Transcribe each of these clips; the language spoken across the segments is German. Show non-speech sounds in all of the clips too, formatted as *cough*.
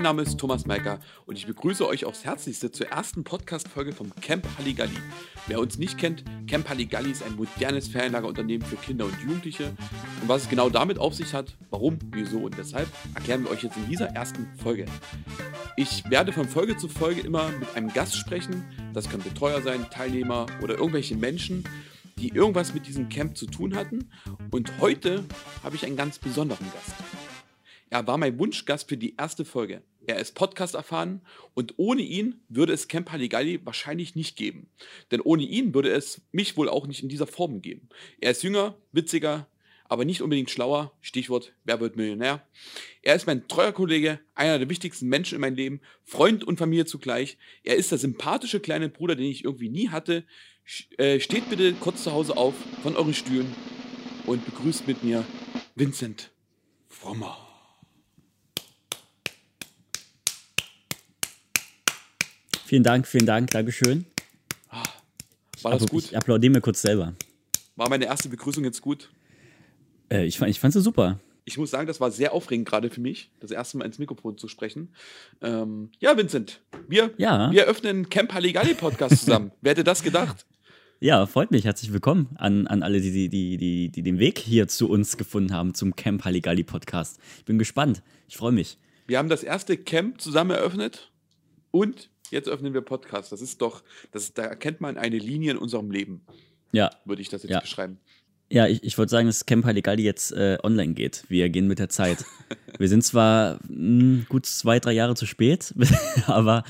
Mein Name ist Thomas Meiker und ich begrüße euch aufs Herzlichste zur ersten Podcast-Folge vom Camp Halligalli. Wer uns nicht kennt, Camp Halligalli ist ein modernes Ferienlagerunternehmen für Kinder und Jugendliche. Und was es genau damit auf sich hat, warum, wieso und weshalb, erklären wir euch jetzt in dieser ersten Folge. Ich werde von Folge zu Folge immer mit einem Gast sprechen. Das können Betreuer sein, Teilnehmer oder irgendwelche Menschen, die irgendwas mit diesem Camp zu tun hatten. Und heute habe ich einen ganz besonderen Gast. Er war mein Wunschgast für die erste Folge. Er ist Podcast erfahren und ohne ihn würde es Camp Halligalli wahrscheinlich nicht geben. Denn ohne ihn würde es mich wohl auch nicht in dieser Form geben. Er ist jünger, witziger, aber nicht unbedingt schlauer. Stichwort, wer wird Millionär? Er ist mein treuer Kollege, einer der wichtigsten Menschen in meinem Leben, Freund und Familie zugleich. Er ist der sympathische kleine Bruder, den ich irgendwie nie hatte. Äh, steht bitte kurz zu Hause auf von euren Stühlen und begrüßt mit mir Vincent Frommer. Vielen Dank, vielen Dank, Dankeschön. Ah, war das gut? Ich applaudiere mir kurz selber. War meine erste Begrüßung jetzt gut? Äh, ich fand, ich fand sie super. Ich muss sagen, das war sehr aufregend gerade für mich, das erste Mal ins Mikrofon zu sprechen. Ähm, ja, Vincent, wir, ja. wir öffnen Camp Halligalli Podcast zusammen. *laughs* Wer hätte das gedacht? Ja, freut mich. Herzlich willkommen an, an alle, die, die, die, die den Weg hier zu uns gefunden haben, zum Camp Halligalli Podcast. Ich bin gespannt. Ich freue mich. Wir haben das erste Camp zusammen eröffnet und jetzt öffnen wir Podcast. Das ist doch, das, da erkennt man eine Linie in unserem Leben. Ja. Würde ich das jetzt ja. beschreiben. Ja, ich, ich wollte sagen, dass Camp Halligalli jetzt äh, online geht. Wir gehen mit der Zeit. wir sind zwar mh, hm, gut zwei, drei Jahre zu spät, *laughs* aber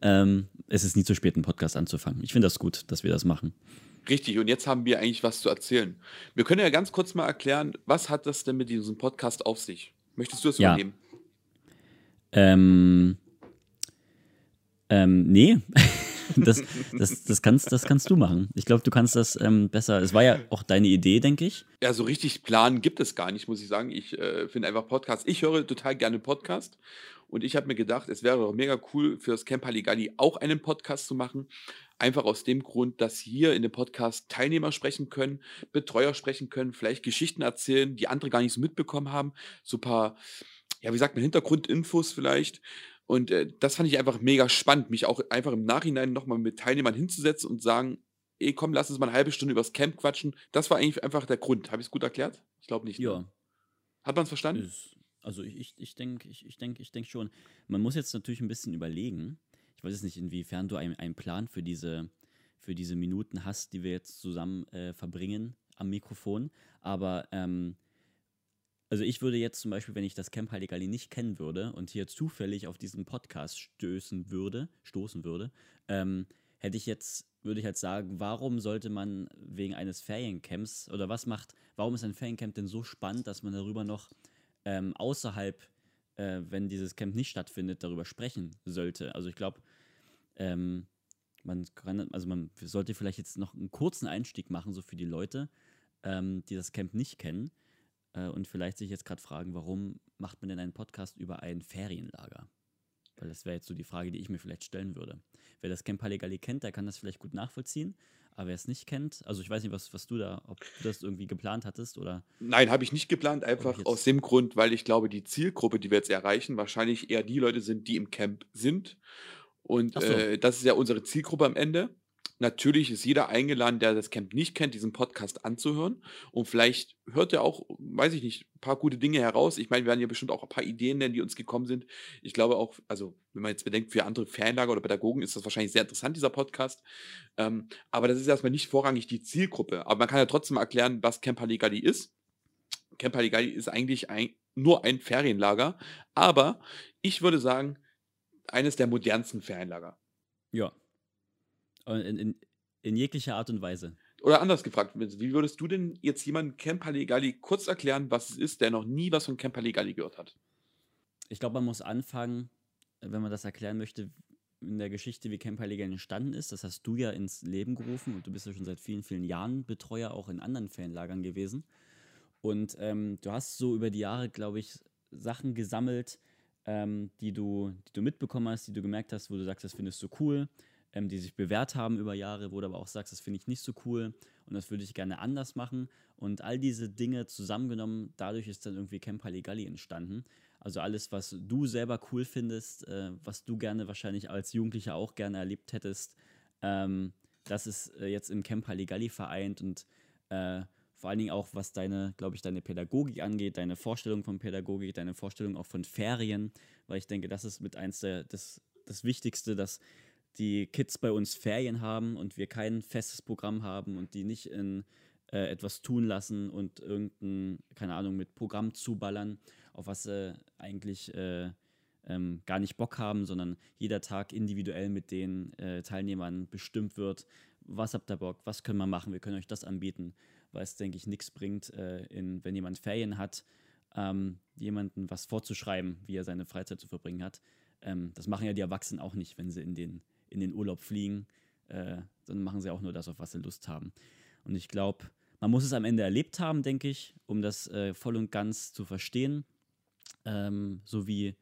ähm, es ist nie zu spät, einen Podcast anzufangen. Ich finde das gut, dass wir das machen. Richtig, und jetzt haben wir eigentlich was zu erzählen. Wir können ja ganz kurz mal erklären, was hat das denn mit diesem Podcast auf sich? Möchtest du das ja. übernehmen? Ähm, ähm, nee. *laughs* das, das, das, kannst, das kannst du machen. Ich glaube, du kannst das ähm, besser. Es war ja auch deine Idee, denke ich. Ja, so richtig Plan gibt es gar nicht, muss ich sagen. Ich äh, finde einfach Podcasts. Ich höre total gerne Podcast. Und ich habe mir gedacht, es wäre doch mega cool für das Camp Halligalli auch einen Podcast zu machen. Einfach aus dem Grund, dass hier in dem Podcast Teilnehmer sprechen können, Betreuer sprechen können, vielleicht Geschichten erzählen, die andere gar nicht so mitbekommen haben. So ein paar, ja, wie sagt man, Hintergrundinfos vielleicht. Und äh, das fand ich einfach mega spannend, mich auch einfach im Nachhinein nochmal mit Teilnehmern hinzusetzen und sagen, ey, komm, lass uns mal eine halbe Stunde übers Camp quatschen. Das war eigentlich einfach der Grund. Habe ich es gut erklärt? Ich glaube nicht. Ne? Ja. Ne? Hat man es verstanden? Ist, also ich, ich denke ich, ich denk, ich denk schon. Man muss jetzt natürlich ein bisschen überlegen. Ich weiß jetzt nicht, inwiefern du einen, einen Plan für diese, für diese Minuten hast, die wir jetzt zusammen äh, verbringen am Mikrofon. Aber ähm, also ich würde jetzt zum Beispiel, wenn ich das Camp Halligalli nicht kennen würde und hier zufällig auf diesen Podcast stößen würde, stoßen würde, ähm, hätte ich jetzt, würde ich halt sagen, warum sollte man wegen eines Feriencamps oder was macht, warum ist ein Feriencamp denn so spannend, dass man darüber noch ähm, außerhalb, äh, wenn dieses Camp nicht stattfindet, darüber sprechen sollte? Also ich glaube, ähm, man kann, also man sollte vielleicht jetzt noch einen kurzen Einstieg machen, so für die Leute, ähm, die das Camp nicht kennen äh, und vielleicht sich jetzt gerade fragen, warum macht man denn einen Podcast über ein Ferienlager? Weil das wäre jetzt so die Frage, die ich mir vielleicht stellen würde. Wer das Camp Halligalli kennt, der kann das vielleicht gut nachvollziehen. Aber wer es nicht kennt, also ich weiß nicht, was, was du da, ob du das irgendwie geplant hattest oder. Nein, habe ich nicht geplant, einfach aus dem Grund, weil ich glaube, die Zielgruppe, die wir jetzt erreichen, wahrscheinlich eher die Leute sind, die im Camp sind. Und so. äh, das ist ja unsere Zielgruppe am Ende. Natürlich ist jeder eingeladen, der das Camp nicht kennt, diesen Podcast anzuhören. Und vielleicht hört er auch, weiß ich nicht, ein paar gute Dinge heraus. Ich meine, wir werden ja bestimmt auch ein paar Ideen nennen, die uns gekommen sind. Ich glaube auch, also wenn man jetzt bedenkt, für andere Ferienlager oder Pädagogen ist das wahrscheinlich sehr interessant, dieser Podcast. Ähm, aber das ist erstmal nicht vorrangig die Zielgruppe. Aber man kann ja trotzdem erklären, was Camp Halligalli ist. Camp Halligalli ist eigentlich ein, nur ein Ferienlager. Aber ich würde sagen, eines der modernsten Ferienlager. Ja, in, in, in jeglicher Art und Weise. Oder anders gefragt, wie würdest du denn jetzt jemandem Camp Halligalli kurz erklären, was es ist, der noch nie was von Camp Halligalli gehört hat? Ich glaube, man muss anfangen, wenn man das erklären möchte, in der Geschichte, wie Camp Halligalli entstanden ist. Das hast du ja ins Leben gerufen und du bist ja schon seit vielen, vielen Jahren Betreuer auch in anderen Fanlagern gewesen. Und ähm, du hast so über die Jahre, glaube ich, Sachen gesammelt, ähm, die, du, die du mitbekommen hast, die du gemerkt hast, wo du sagst, das findest du cool ähm, die sich bewährt haben über Jahre, wo du aber auch sagst, das finde ich nicht so cool und das würde ich gerne anders machen. Und all diese Dinge zusammengenommen, dadurch ist dann irgendwie Camp Halligalli entstanden. Also alles, was du selber cool findest, äh, was du gerne wahrscheinlich als Jugendlicher auch gerne erlebt hättest, ähm, das ist äh, jetzt im Camp Halligalli vereint und äh, vor allen Dingen auch, was deine, glaube ich, deine Pädagogik angeht, deine Vorstellung von Pädagogik, deine Vorstellung auch von Ferien, weil ich denke, das ist mit eins der, das, das Wichtigste, dass die Kids bei uns Ferien haben und wir kein festes Programm haben und die nicht in äh, etwas tun lassen und irgendein, keine Ahnung, mit Programm zuballern, auf was sie eigentlich äh, ähm, gar nicht Bock haben, sondern jeder Tag individuell mit den äh, Teilnehmern bestimmt wird. Was habt ihr Bock? Was können wir machen? Wir können euch das anbieten weil es, denke ich, nichts bringt, äh, in, wenn jemand Ferien hat, ähm, jemanden was vorzuschreiben, wie er seine Freizeit zu verbringen hat. Ähm, das machen ja die Erwachsenen auch nicht, wenn sie in den, in den Urlaub fliegen. Äh, dann machen sie auch nur das, auf was sie Lust haben. Und ich glaube, man muss es am Ende erlebt haben, denke ich, um das äh, voll und ganz zu verstehen. Ähm, so, wie,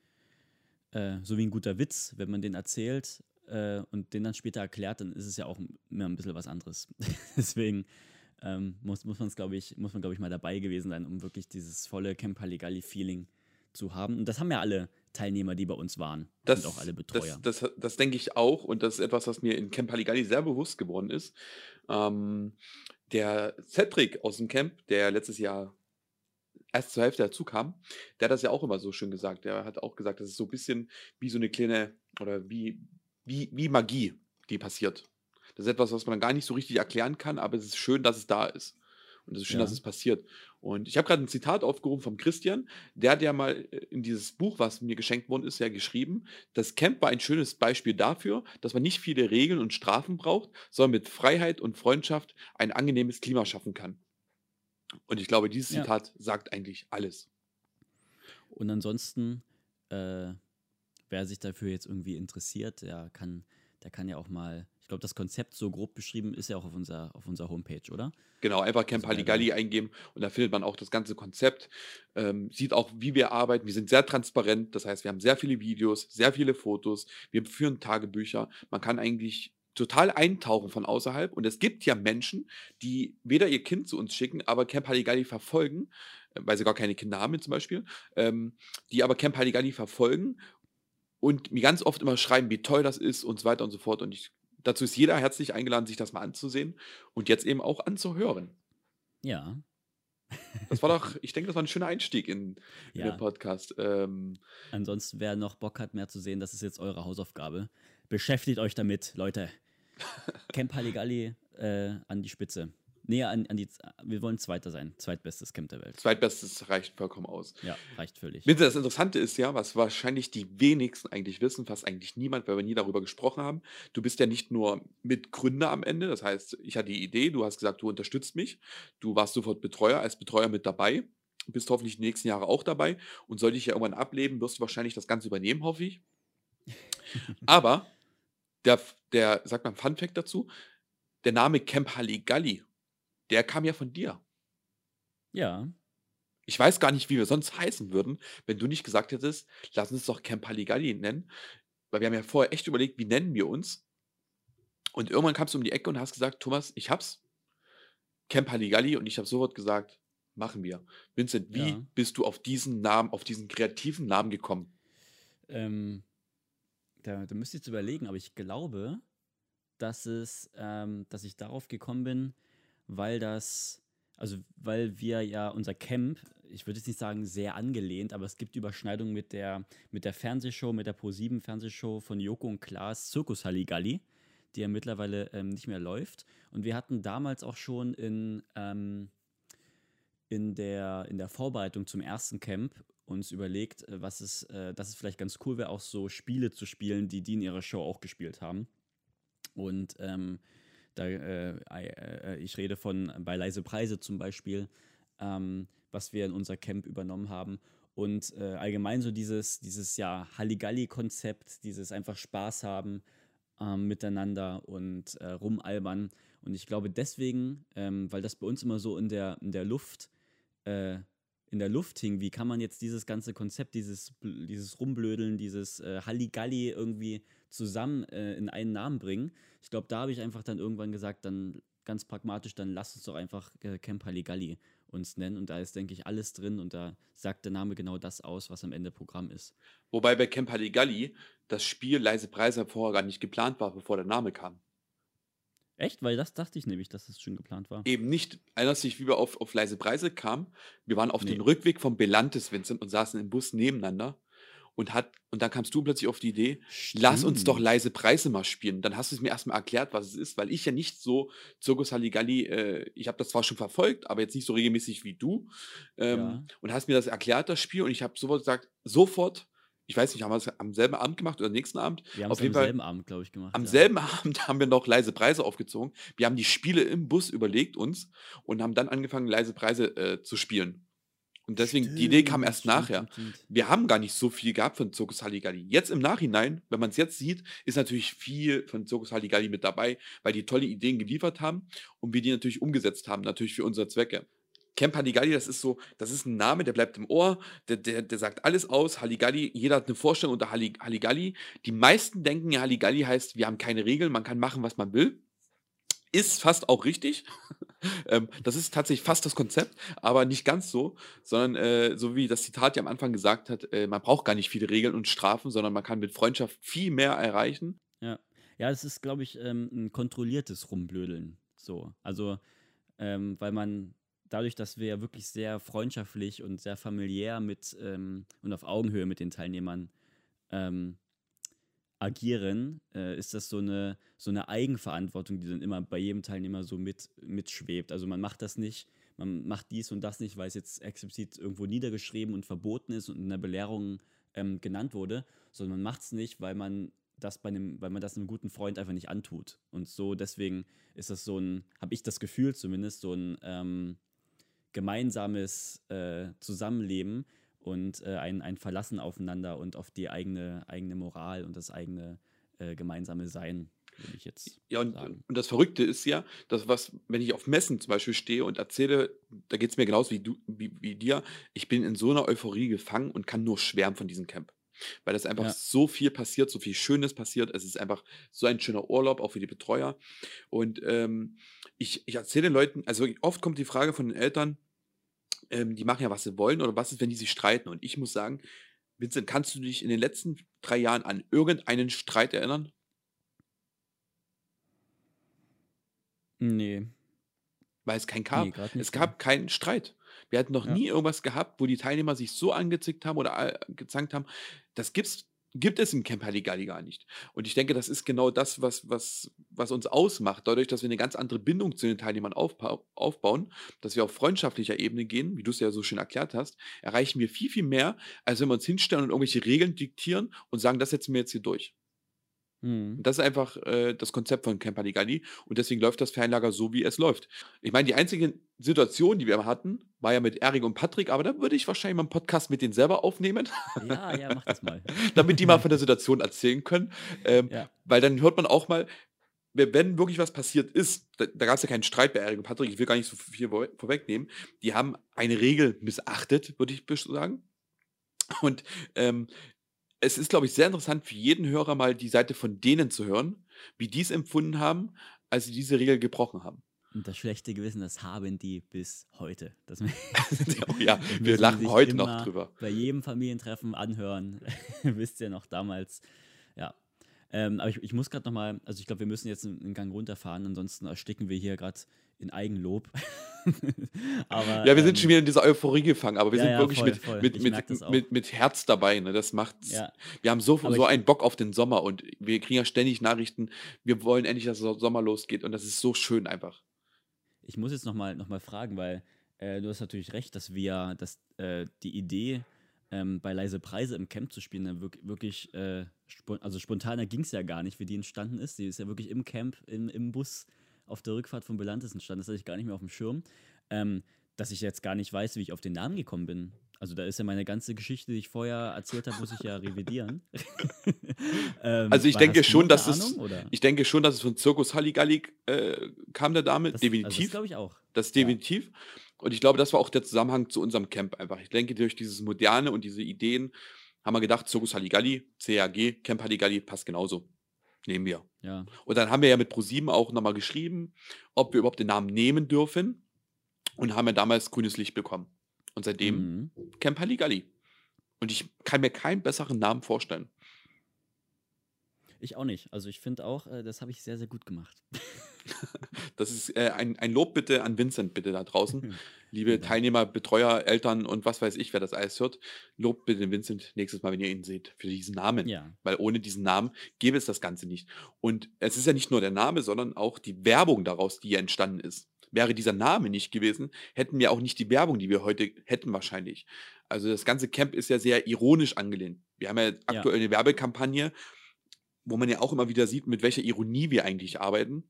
äh, so wie ein guter Witz, wenn man den erzählt äh, und den dann später erklärt, dann ist es ja auch immer ein bisschen was anderes. *laughs* Deswegen ähm, muss, muss, man's, ich, muss man, glaube ich, mal dabei gewesen sein, um wirklich dieses volle Camp Halligalli-Feeling zu haben. Und das haben ja alle Teilnehmer, die bei uns waren. Das, und auch alle Betreuer. Das, das, das denke ich auch. Und das ist etwas, was mir in Camp Halligalli sehr bewusst geworden ist. Ähm, der Cedric aus dem Camp, der letztes Jahr erst zur Hälfte dazu kam, der hat das ja auch immer so schön gesagt. Der hat auch gesagt, das ist so ein bisschen wie so eine kleine, oder wie, wie, wie Magie, die passiert. Das ist etwas, was man gar nicht so richtig erklären kann, aber es ist schön, dass es da ist. Und es ist schön, ja. dass es passiert. Und ich habe gerade ein Zitat aufgerufen vom Christian. Der hat ja mal äh, in dieses Buch, was mir geschenkt worden ist, ja geschrieben, das Camp war ein schönes Beispiel dafür, dass man nicht viele Regeln und Strafen braucht, sondern mit Freiheit und Freundschaft ein angenehmes Klima schaffen kann. Und ich glaube, dieses ja. Zitat sagt eigentlich alles. Und ansonsten, äh, wer sich dafür jetzt irgendwie interessiert, der kann, der kann ja auch mal glaube, das Konzept so grob beschrieben ist ja auch auf unserer, auf unserer Homepage, oder? Genau, einfach Camp also, Halligalli eingeben und da findet man auch das ganze Konzept. Ähm, sieht auch, wie wir arbeiten. Wir sind sehr transparent, das heißt, wir haben sehr viele Videos, sehr viele Fotos, wir führen Tagebücher. Man kann eigentlich total eintauchen von außerhalb. Und es gibt ja Menschen, die weder ihr Kind zu uns schicken, aber Camp Halligalli verfolgen, äh, weil sie gar keine Kinder haben zum Beispiel, ähm, die aber Camp Halligalli verfolgen und mir ganz oft immer schreiben, wie toll das ist und so weiter und so fort. Und ich dazu ist jeder herzlich eingeladen, sich das mal anzusehen und jetzt eben auch anzuhören. Ja. Das war doch, *laughs* ich denke, das war ein schöner Einstieg in, in ja. den Podcast. Ähm, Ansonsten, wer noch Bock hat, mehr zu sehen, das ist jetzt eure Hausaufgabe. Beschäftigt euch damit, Leute. *laughs* Camp Halligalli äh, an die Spitze. Nee, an, an die, wir wollen Zweiter sein. Zweitbestes Camp der Welt. Zweitbestes reicht vollkommen aus. Ja, reicht völlig. Das Interessante ist ja, was wahrscheinlich die wenigsten eigentlich wissen, fast eigentlich niemand, weil wir nie darüber gesprochen haben. Du bist ja nicht nur Mitgründer am Ende. Das heißt, ich hatte die Idee, du hast gesagt, du unterstützt mich. Du warst sofort Betreuer, als Betreuer mit dabei. Bist hoffentlich die nächsten Jahre auch dabei. Und sollte ich ja irgendwann ableben, wirst du wahrscheinlich das Ganze übernehmen, hoffe ich. *laughs* Aber der, der, sagt man Fun Fact dazu, der Name Camp Halligalli der kam ja von dir. Ja. Ich weiß gar nicht, wie wir sonst heißen würden, wenn du nicht gesagt hättest, lass uns doch Camp Halligalli nennen. Weil wir haben ja vorher echt überlegt, wie nennen wir uns. Und irgendwann kamst du um die Ecke und hast gesagt, Thomas, ich hab's. Camp Halligalli und ich habe sofort gesagt, machen wir. Vincent, wie ja. bist du auf diesen Namen, auf diesen kreativen Namen gekommen? Ähm, da, da müsste ich jetzt überlegen, aber ich glaube, dass es, ähm, dass ich darauf gekommen bin, weil das, also weil wir ja unser Camp, ich würde jetzt nicht sagen sehr angelehnt, aber es gibt Überschneidungen mit der, mit der Fernsehshow, mit der Pro7 Fernsehshow von Joko und Klaas, Zirkus Halligalli, die ja mittlerweile ähm, nicht mehr läuft. Und wir hatten damals auch schon in, ähm, in, der, in der Vorbereitung zum ersten Camp uns überlegt, äh, was es, äh, dass es vielleicht ganz cool wäre, auch so Spiele zu spielen, die die in ihrer Show auch gespielt haben. Und ähm, da, äh, äh, ich rede von bei leise Preise zum Beispiel, ähm, was wir in unser Camp übernommen haben. Und äh, allgemein so dieses, dieses ja, Halligalli-Konzept, dieses einfach Spaß haben ähm, miteinander und äh, rumalbern. Und ich glaube deswegen, ähm, weil das bei uns immer so in der, in der Luft äh, in der Luft hing, wie kann man jetzt dieses ganze Konzept, dieses, dieses Rumblödeln, dieses äh, Halligalli irgendwie zusammen äh, in einen Namen bringen. Ich glaube, da habe ich einfach dann irgendwann gesagt, dann ganz pragmatisch, dann lass uns doch einfach äh, Camp Halligalli uns nennen. Und da ist, denke ich, alles drin und da sagt der Name genau das aus, was am Ende Programm ist. Wobei bei Camp Halligalli das Spiel Leise Preise vorher gar nicht geplant war, bevor der Name kam. Echt? Weil das dachte ich nämlich, dass es schon geplant war. Eben nicht. Erinnerst du dich, wie wir auf, auf leise Preise kamen? Wir waren auf Nee. dem Rückweg vom Belantes, Vincent, und saßen im Bus nebeneinander. Und, hat, und dann kamst du plötzlich auf die Idee, lass uns doch Stimmt. leise Preise mal spielen. Dann hast du es mir erstmal erklärt, was es ist, weil ich ja nicht so Zirkus Halligalli, äh, ich habe das zwar schon verfolgt, aber jetzt nicht so regelmäßig wie du. Ähm, Ja. Und hast mir das erklärt, das Spiel, und ich habe sofort gesagt, sofort, ich weiß nicht, haben wir es am selben Abend gemacht oder am nächsten Abend? Wir haben auf es am jeden Fall- selben Abend, glaube ich, gemacht. Am ja. selben *laughs* Abend haben wir noch leise Preise aufgezogen. Wir haben die Spiele im Bus überlegt uns und haben dann angefangen, leise Preise äh, zu spielen. Und deswegen, die Idee kam Stimmt, erst stimmt, nachher. stimmt, stimmt. Wir haben gar nicht so viel gehabt von Zirkus Halligalli. Jetzt im Nachhinein, wenn man es jetzt sieht, ist natürlich viel von Zirkus Halligalli mit dabei, weil die tolle Ideen geliefert haben und wir die natürlich umgesetzt haben, natürlich für unsere Zwecke. Camp Halligalli, das ist so, das ist ein Name, der bleibt im Ohr, der, der, der sagt alles aus. Halligalli, jeder hat eine Vorstellung unter Halli- Halligalli. Die meisten denken, ja, Halligalli heißt, wir haben keine Regeln, man kann machen, was man will. Ist fast auch richtig. *laughs* ähm, das ist tatsächlich fast das Konzept, aber nicht ganz so, sondern äh, so wie das Zitat ja am Anfang gesagt hat, äh, man braucht gar nicht viele Regeln und Strafen, sondern man kann mit Freundschaft viel mehr erreichen. Ja, ja, es ist, glaube ich, ähm, ein kontrolliertes Rumblödeln. So, also, ähm, weil man dadurch, dass wir ja wirklich sehr freundschaftlich und sehr familiär mit ähm, und auf Augenhöhe mit den Teilnehmern ähm, agieren, äh, ist das so eine, so eine Eigenverantwortung, die dann immer bei jedem Teilnehmer so mit, mitschwebt. Also man macht das nicht, man macht dies und das nicht, weil es jetzt explizit irgendwo niedergeschrieben und verboten ist und in der Belehrung ähm, genannt wurde, sondern man macht es nicht, weil man das bei einem, weil man das einem guten Freund einfach nicht antut. Und so deswegen ist das so ein, habe ich das Gefühl zumindest, so ein ähm, gemeinsames äh, Zusammenleben und äh, ein, ein Verlassen aufeinander und auf die eigene, eigene Moral und das eigene äh, gemeinsame Sein, würde ich jetzt Ja, und, sagen. und das Verrückte ist ja, dass was, wenn ich auf Messen zum Beispiel stehe und erzähle, da geht es mir genauso wie, du, wie, wie dir, ich bin in so einer Euphorie gefangen und kann nur schwärmen von diesem Camp. Weil das einfach Ja. so viel passiert, so viel Schönes passiert. Es ist einfach so ein schöner Urlaub, auch für die Betreuer. Und ähm, ich, ich erzähle den Leuten, also oft kommt die Frage von den Eltern, ähm, die machen ja, was sie wollen, oder was ist, wenn die sich streiten? Und ich muss sagen, Vincent, kannst du dich in den letzten drei Jahren an irgendeinen Streit erinnern? Nee, Weil es keinen gab. nee. Es gab keinen Streit. Wir hatten noch Ja. nie irgendwas gehabt, wo die Teilnehmer sich so angezickt haben oder äh, gezankt haben. Das gibt's, gibt es im Camp Halligalli gar nicht. Und ich denke, das ist genau das, was, was, was uns ausmacht. Dadurch, dass wir eine ganz andere Bindung zu den Teilnehmern aufbau aufbauen, dass wir auf freundschaftlicher Ebene gehen, wie du es ja so schön erklärt hast, erreichen wir viel, viel mehr, als wenn wir uns hinstellen und irgendwelche Regeln diktieren und sagen, das setzen wir jetzt hier durch. Hm. Und das ist einfach äh, das Konzept von Camp Halligalli und deswegen läuft das Fernlager so, wie es läuft. Ich meine, die einzige Situation, die wir hatten, war ja mit Erik und Patrick, aber da würde ich wahrscheinlich mal einen Podcast mit denen selber aufnehmen, Ja, ja, mach das mal. *laughs* damit die mal von der Situation erzählen können. Ähm, Ja. Weil dann hört man auch mal, wenn wirklich was passiert ist, da, da gab es ja keinen Streit bei Erik und Patrick, ich will gar nicht so viel vor- vorwegnehmen, die haben eine Regel missachtet, würde ich sagen. Und ähm, es ist, glaube ich, sehr interessant für jeden Hörer mal die Seite von denen zu hören, wie die es empfunden haben, als sie diese Regel gebrochen haben. Und das schlechte Gewissen, das haben die bis heute. Das, *laughs* *laughs* oh ja, wir lachen heute noch drüber. Bei jedem Familientreffen anhören. *laughs* Wisst ihr noch damals. Ähm, aber ich, ich muss gerade nochmal, also ich glaube, wir müssen jetzt einen Gang runterfahren, ansonsten ersticken wir hier gerade in Eigenlob. *laughs* aber, Ja, wir sind ähm, schon wieder in dieser Euphorie gefangen, aber wir ja, sind ja, wirklich voll, mit, voll. mit, mit, mit, mit Herz dabei. Ne? Das macht's. Ja, Wir haben so, Aber so einen Bock auf den Sommer und wir kriegen ja ständig Nachrichten, wir wollen endlich, dass der Sommer losgeht und das ist so schön einfach. ich muss jetzt nochmal noch mal fragen, weil äh, du hast natürlich recht, dass wir, dass äh, die Idee, ähm, bei leise Preise im Camp zu spielen, dann wirk wirklich, äh, spon also spontaner ging es ja gar nicht, wie die entstanden ist. Die ist ja wirklich im Camp, im, im Bus auf der Rückfahrt von Belantes entstanden. Das hatte ich gar nicht mehr auf dem Schirm. Ähm, dass ich jetzt gar nicht weiß, wie ich auf den Namen gekommen bin. Also da ist ja meine ganze Geschichte, die ich vorher erzählt habe, muss ich ja revidieren. *laughs* ähm, Also ich denke schon, dass es- Ahnung, oder? Ich denke schon, dass es von Zirkus Halligalli äh, kam, der Dame. Das, definitiv. Also das glaube ich auch. Das ist Ja. Und ich glaube, das war auch der Zusammenhang zu unserem Camp einfach. Ich denke, durch dieses Moderne und diese Ideen haben wir gedacht, Zirkus Halligalli, CAG, Camp Halligalli passt genauso. Nehmen wir. Ja. Und dann haben wir ja mit ProSieben auch nochmal geschrieben, ob wir überhaupt den Namen nehmen dürfen. Und haben ja damals grünes Licht bekommen. Und seitdem Mhm. Camp Halligalli. Und ich kann mir keinen besseren Namen vorstellen. Ich auch nicht. Also ich finde auch, äh, das habe ich sehr, sehr gut gemacht. *laughs* *laughs* Das ist äh, ein, ein Lob bitte an Vincent, bitte da draußen. Liebe Vielen Dank. Teilnehmer, Betreuer, Eltern und was weiß ich, wer das alles hört. Lobt bitte Vincent nächstes Mal, wenn ihr ihn seht, für diesen Namen. Ja. Weil ohne diesen Namen gäbe es das Ganze nicht. Und es ist ja nicht nur der Name, sondern auch die Werbung daraus, die ja entstanden ist. Wäre dieser Name nicht gewesen, hätten wir auch nicht die Werbung, die wir heute hätten wahrscheinlich. Also das ganze Camp ist ja sehr ironisch angelehnt. Wir haben ja aktuell eine Werbekampagne, wo man ja auch immer wieder sieht, mit welcher Ironie wir eigentlich arbeiten.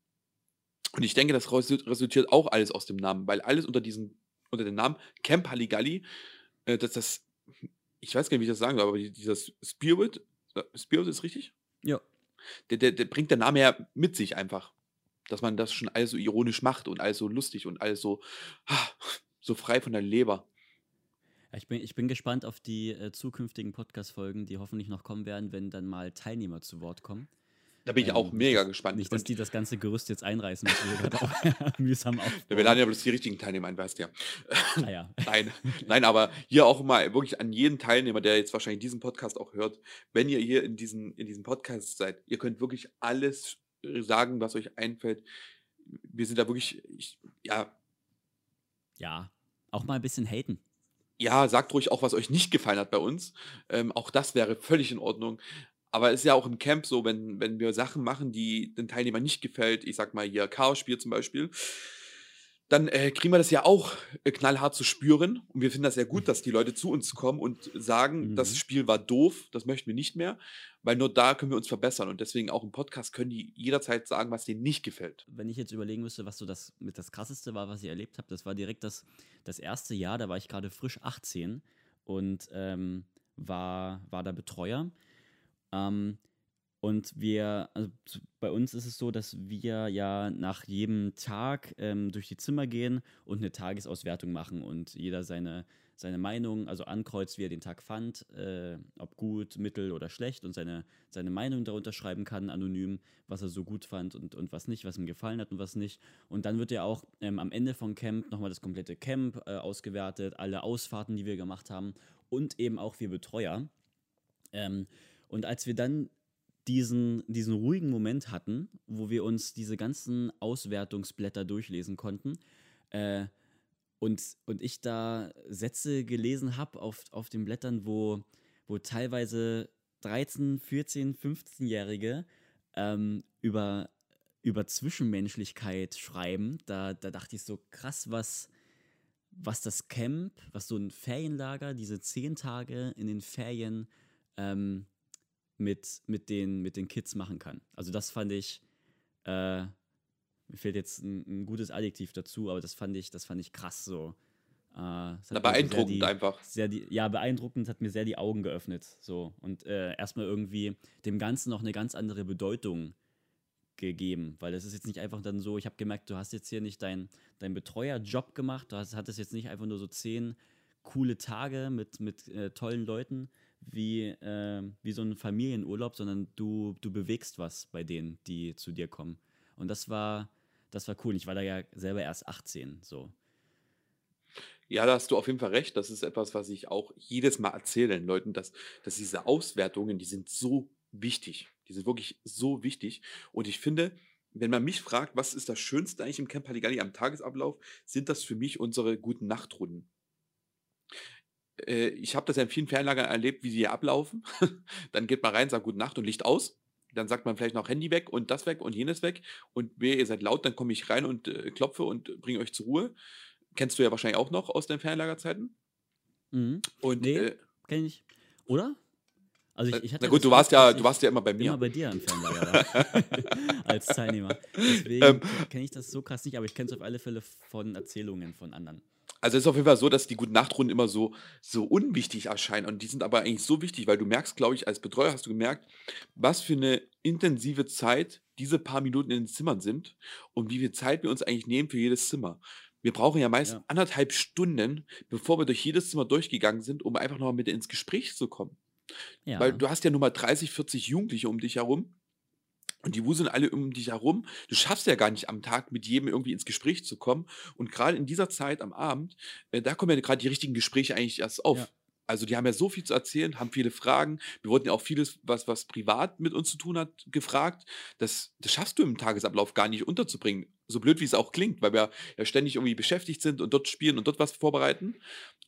Und ich denke, das resu- resultiert auch alles aus dem Namen, weil alles unter diesem, unter dem Namen Camp Halligalli, äh, dass das, ich weiß gar nicht, wie ich das sagen soll, aber die- dieser Spirit, äh, Spirit ist richtig? Ja. Der, der, der bringt der Name ja mit sich einfach. Dass man das schon alles so ironisch macht und alles so lustig und alles so, ah, so frei von der Leber. Ich bin, ich bin gespannt auf die äh, zukünftigen Podcast-Folgen, die hoffentlich noch kommen werden, wenn dann mal Teilnehmer zu Wort kommen. Da bin ich Ähm, auch mega gespannt. Nicht, dass die das ganze Gerüst jetzt einreißen, was wir gerade auch *laughs* mühsam wir aufbauen. laden ja bloß die richtigen Teilnehmer ein, weißt du ja. Ah, ja. *laughs* Nein, nein, aber hier auch mal wirklich an jeden Teilnehmer, der jetzt wahrscheinlich diesen Podcast auch hört, wenn ihr hier in, diesen, in diesem Podcast seid, ihr könnt wirklich alles sagen, was euch einfällt. Wir sind da wirklich, ich, ja, ja, auch mal ein bisschen haten. ja, sagt ruhig auch, was euch nicht gefallen hat bei uns. Ähm, auch das wäre völlig in Ordnung. Aber es ist ja auch im Camp so, wenn, wenn wir Sachen machen, die den Teilnehmern nicht gefällt, ich sag mal hier Chaos-Spiel zum Beispiel, dann äh, kriegen wir das ja auch äh, knallhart zu spüren. Und wir finden das sehr gut, dass die Leute zu uns kommen und sagen, Mhm. das Spiel war doof, das möchten wir nicht mehr, weil nur da können wir uns verbessern. Und deswegen auch im Podcast können die jederzeit sagen, was denen nicht gefällt. Wenn ich jetzt überlegen müsste, was so das mit das krasseste war, was ich erlebt habe, das war direkt das, das erste Jahr, da war ich gerade frisch 18 und ähm, war, war da Betreuer. Ähm, und wir, also bei uns ist es so, dass wir ja nach jedem Tag ähm, durch die Zimmer gehen und eine Tagesauswertung machen und jeder seine, seine Meinung, also ankreuzt, wie er den Tag fand, äh, ob gut, mittel oder schlecht und seine, seine Meinung darunter schreiben kann, anonym, was er so gut fand und, und was nicht, was ihm gefallen hat und was nicht. Und dann wird ja auch ähm, am Ende vom Camp nochmal das komplette Camp äh, ausgewertet, alle Ausfahrten, die wir gemacht haben und eben auch wir Betreuer. Ähm, und als wir dann diesen, diesen ruhigen Moment hatten, wo wir uns diese ganzen Auswertungsblätter durchlesen konnten äh, und, und ich da Sätze gelesen habe auf, auf den Blättern, wo, wo teilweise 13, 14, 15-Jährige ähm, über, über Zwischenmenschlichkeit schreiben, da, da dachte ich so krass, was, was das Camp, was so ein Ferienlager, diese zehn Tage in den Ferien ähm, mit, mit, den, mit den Kids machen kann. Also das fand ich, äh, mir fehlt jetzt ein, ein gutes Adjektiv dazu, aber das fand ich, das fand ich krass so. Äh, Na, so sehr beeindruckend die, einfach. sehr die, ja, beeindruckend, hat mir sehr die Augen geöffnet. So. Und äh, erstmal irgendwie dem Ganzen noch eine ganz andere Bedeutung gegeben. Weil es ist jetzt nicht einfach dann so, ich habe gemerkt, du hast jetzt hier nicht deinen dein Betreuerjob gemacht, du hast, hattest jetzt nicht einfach nur so zehn coole Tage mit, mit äh, tollen Leuten wie, äh, wie so ein Familienurlaub, sondern du, du bewegst was bei denen, die zu dir kommen. Und das war, das war cool. Ich war da ja selber erst 18, so. Ja, da hast du auf jeden Fall recht. Das ist etwas, was ich auch jedes Mal erzähle den Leuten, dass, dass diese Auswertungen, die sind so wichtig. Die sind wirklich so wichtig. Und ich finde, wenn man mich fragt, was ist das Schönste eigentlich im Camp Halligalli am Tagesablauf, sind das für mich unsere guten Nachtrunden. Äh, ich habe das ja in vielen Fernlagern erlebt, wie sie hier ablaufen. *laughs* Dann geht man rein, sagt Gute Nacht und Licht aus. Dann sagt man vielleicht noch Handy weg und das weg und jenes weg. Und wer ihr seid laut, dann komme ich rein und äh, klopfe und bringe euch zur Ruhe. Kennst du ja wahrscheinlich auch noch aus den Fernlagerzeiten. Mhm. Und Nee. äh, Kenn ich. Oder? Also ich, ich hatte na gut, du warst ja, du ich warst ja immer bei mir. immer bei dir im Fernlager *laughs* *laughs* als Teilnehmer. Deswegen Ähm. kenne ich das so krass nicht, aber ich kenne es auf alle Fälle von Erzählungen von anderen. Also es ist auf jeden Fall so, dass die guten Nachtrunden immer so, so unwichtig erscheinen. Und die sind aber eigentlich so wichtig, weil du merkst, glaube ich, als Betreuer hast du gemerkt, was für eine intensive Zeit diese paar Minuten in den Zimmern sind und wie viel Zeit wir uns eigentlich nehmen für jedes Zimmer. Wir brauchen ja meist Ja. anderthalb Stunden, bevor wir durch jedes Zimmer durchgegangen sind, um einfach noch mal mit ins Gespräch zu kommen. Weil Ja. du hast ja nun mal 30, 40 Jugendliche um dich herum und die wuseln alle um dich herum. Du schaffst ja gar nicht am Tag mit jedem irgendwie ins Gespräch zu kommen. Und gerade in dieser Zeit am Abend, äh, da kommen ja gerade die richtigen Gespräche eigentlich erst auf. Ja. Also die haben ja so viel zu erzählen, haben viele Fragen. Wir wurden ja auch vieles, was, was privat mit uns zu tun hat, gefragt. Das, das schaffst du im Tagesablauf gar nicht unterzubringen. So blöd, wie es auch klingt, weil wir ja ständig irgendwie beschäftigt sind und dort spielen und dort was vorbereiten.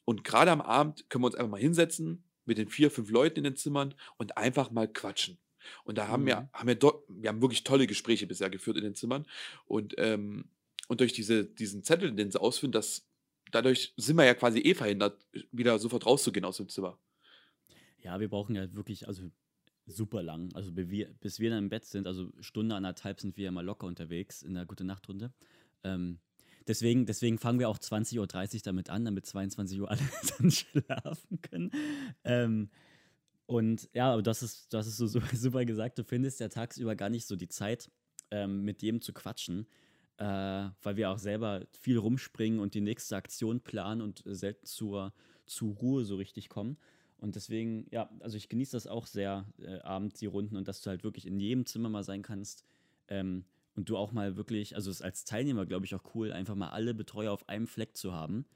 Und gerade am Abend können wir uns einfach mal hinsetzen mit den vier, fünf Leuten in den Zimmern und einfach mal quatschen. Und da haben wir, Mhm. haben wir, dort, wir haben wirklich tolle Gespräche bisher geführt in den Zimmern. Und, ähm, und durch diese, diesen Zettel, den sie ausfüllen, das, dadurch sind wir ja quasi eh verhindert, wieder sofort rauszugehen aus dem Zimmer. Ja, wir brauchen ja wirklich, also super lang. Also bis wir, bis wir dann im Bett sind, also Stunde, anderthalb sind wir ja mal locker unterwegs in der Gute-Nacht-Runde. Ähm, deswegen, deswegen fangen wir auch 20.30 Uhr damit an, damit 22 Uhr alle *laughs* dann schlafen können. Ähm, und ja, das ist, das ist so *laughs* super, gesagt. Du findest ja tagsüber gar nicht so die Zeit, ähm, mit jedem zu quatschen, äh, weil wir auch selber viel rumspringen und die nächste Aktion planen und äh, selten zur, zur Ruhe so richtig kommen. Und deswegen, ja, also ich genieße das auch sehr, äh, abends die Runden und dass du halt wirklich in jedem Zimmer mal sein kannst. Ähm, und du auch mal wirklich, also es ist als Teilnehmer, glaube ich, auch cool, einfach mal alle Betreuer auf einem Fleck zu haben,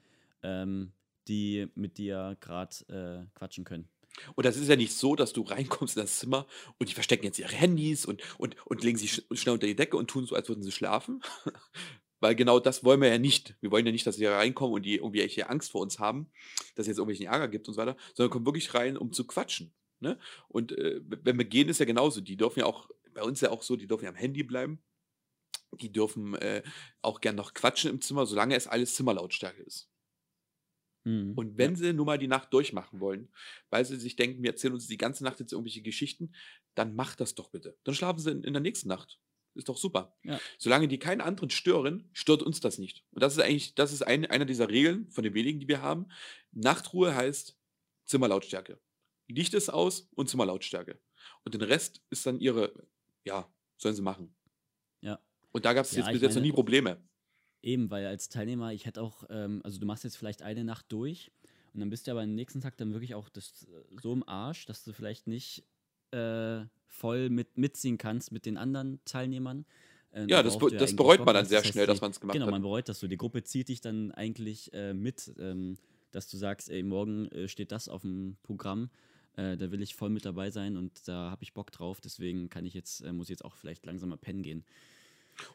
ähm, die mit dir gerade äh, quatschen können. Und das ist ja nicht so, dass du reinkommst in das Zimmer und die verstecken jetzt ihre Handys und, und, und legen sich sch- schnell unter die Decke und tun so, als würden sie schlafen. *laughs* Weil genau das wollen wir ja nicht. Wir wollen ja nicht, dass sie reinkommen und die irgendwie echt Angst vor uns haben, dass es jetzt irgendwelchen Ärger gibt und so weiter, sondern kommen wirklich rein, um zu quatschen. Ne? Und äh, wenn wir gehen, ist ja genauso. Die dürfen ja auch, bei uns ja auch so, die dürfen ja am Handy bleiben. Die dürfen äh, auch gern noch quatschen im Zimmer, solange es alles Zimmerlautstärke ist. Mhm. Und Ja. wenn sie nun mal die Nacht durchmachen wollen, weil sie sich denken, wir erzählen uns die ganze Nacht jetzt irgendwelche Geschichten, dann macht das doch bitte. Dann schlafen sie in, in der nächsten Nacht. Ist doch super. Ja. Solange die keinen anderen stören, stört uns das nicht. Und das ist eigentlich, das ist ein, einer dieser Regeln von den wenigen, die wir haben. Nachtruhe heißt Zimmerlautstärke. Licht ist aus und Zimmerlautstärke. Und den Rest ist dann ihre, ja, sollen sie machen. Ja. Und da gab es Ja, jetzt bis jetzt noch nie Probleme. Eben, weil als Teilnehmer, ich hätte auch, ähm, also du machst jetzt vielleicht eine Nacht durch und dann bist du aber am nächsten Tag dann wirklich auch das, äh, so im Arsch, dass du vielleicht nicht äh, voll mit, mitziehen kannst mit den anderen Teilnehmern. Äh, Ja, das, be ja das bereut man dann sehr Das heißt, schnell, dass man es gemacht Genau, hat. man bereut das so. Die Gruppe zieht dich dann eigentlich äh, mit, ähm, dass du sagst, ey, morgen äh, steht das auf dem Programm. Äh, da will ich voll mit dabei sein und da habe ich Bock drauf. Deswegen kann ich jetzt, muss ich jetzt auch vielleicht langsam mal pennen gehen.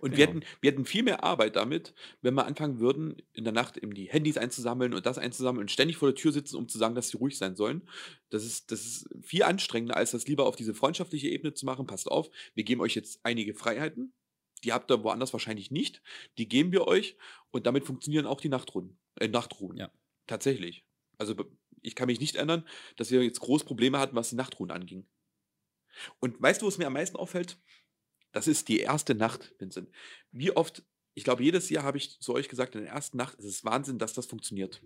Und wir, Genau. hätten, wir hätten viel mehr Arbeit damit, wenn wir anfangen würden, in der Nacht eben die Handys einzusammeln und das einzusammeln und ständig vor der Tür sitzen, um zu sagen, dass sie ruhig sein sollen. Das ist, das ist viel anstrengender, als das lieber auf diese freundschaftliche Ebene zu machen. Passt auf, wir geben euch jetzt einige Freiheiten. Die habt ihr woanders wahrscheinlich nicht. Die geben wir euch und damit funktionieren auch die Nachtruhen. Äh, Nachtruhen. Ja. Tatsächlich. Also ich kann mich nicht erinnern, dass wir jetzt groß Probleme hatten, was die Nachtruhen anging. Und weißt du, was mir am meisten auffällt? Das ist die erste Nacht, Vincent. Wie oft, ich glaube, jedes Jahr habe ich zu euch gesagt, in der ersten Nacht ist es Wahnsinn, dass das funktioniert.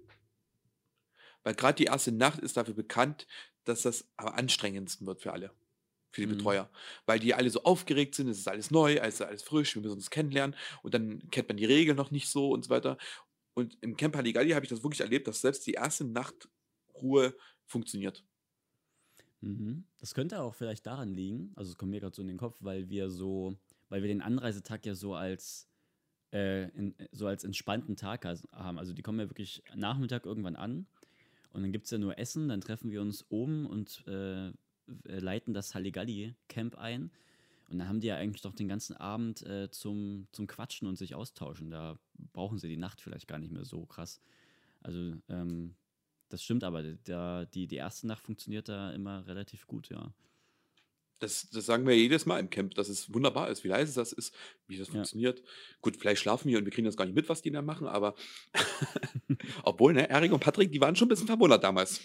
Weil gerade die erste Nacht ist dafür bekannt, dass das am anstrengendsten wird für alle, für die Mhm. Betreuer. Weil die alle so aufgeregt sind, es ist alles neu, alles, alles frisch, wir müssen uns kennenlernen und dann kennt man die Regeln noch nicht so und so weiter. Und im Camp Halligalli habe ich das wirklich erlebt, dass selbst die erste Nachtruhe funktioniert. Mhm. Das könnte auch vielleicht daran liegen, also es kommt mir gerade so in den Kopf, weil wir so, weil wir den Anreisetag ja so als äh, in, so als entspannten Tag haben. Also die kommen ja wirklich Nachmittag irgendwann an und dann gibt es ja nur Essen, dann treffen wir uns oben und äh, äh, leiten das Halligalli-Camp ein. Und dann haben die ja eigentlich doch den ganzen Abend äh, zum, zum Quatschen und sich austauschen. Da brauchen sie die Nacht vielleicht gar nicht mehr so krass. Also, ähm, das stimmt aber. Da, die, die erste Nacht funktioniert da immer relativ gut, ja. Das, das sagen wir jedes Mal im Camp, dass es wunderbar ist, wie leise das ist, wie das Ja. funktioniert. Gut, vielleicht schlafen wir und wir kriegen das gar nicht mit, was die da machen, aber *laughs* obwohl, ne, Erik und Patrick, die waren schon ein bisschen verwundert damals,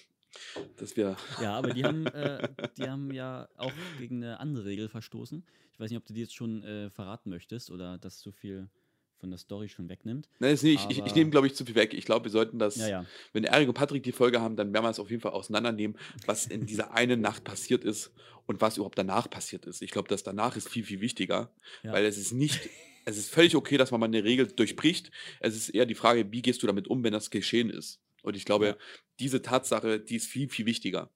dass wir, Ja, aber die haben, äh, *laughs* die haben ja auch gegen eine andere Regel verstoßen. Ich weiß nicht, ob du die jetzt schon äh, verraten möchtest oder das zu viel von der Story schon wegnimmt. ne, das, ich, ich, ich nehme, glaube ich, zu viel weg. Ich glaube, wir sollten das, Ja, ja. wenn Erik und Patrick die Folge haben, dann werden wir es auf jeden Fall auseinandernehmen, was in dieser einen Nacht passiert ist und was überhaupt danach passiert ist. Ich glaube, das danach ist viel, viel wichtiger, Ja. weil es ist nicht es ist völlig okay, dass man mal eine Regel durchbricht. Es ist eher die Frage, wie gehst du damit um, wenn das geschehen ist. Und ich glaube, diese Tatsache, die ist viel, viel wichtiger.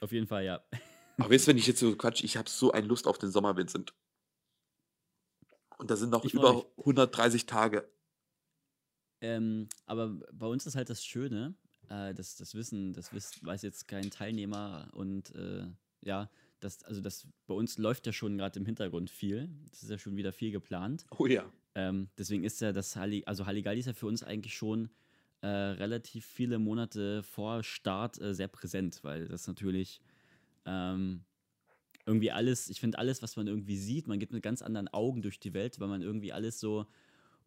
Auf jeden Fall, ja. Aber weißt du, wenn ich jetzt so quatsch, ich habe so eine Lust auf den Sommer, Vincent. Und da sind noch Ich über mich. 130 Tage. Ähm, aber bei uns ist halt das Schöne, äh, das, das Wissen, das wiss, weiß jetzt kein Teilnehmer und äh, ja, das, also das bei uns läuft ja schon gerade im Hintergrund viel. Das ist ja schon wieder viel geplant. Oh ja. Ähm, deswegen ist ja das Halli, also Halligalli ist ja für uns eigentlich schon äh, relativ viele Monate vor Start äh, sehr präsent, weil das natürlich ähm, irgendwie alles, ich finde alles, was man irgendwie sieht, man geht mit ganz anderen Augen durch die Welt, weil man irgendwie alles so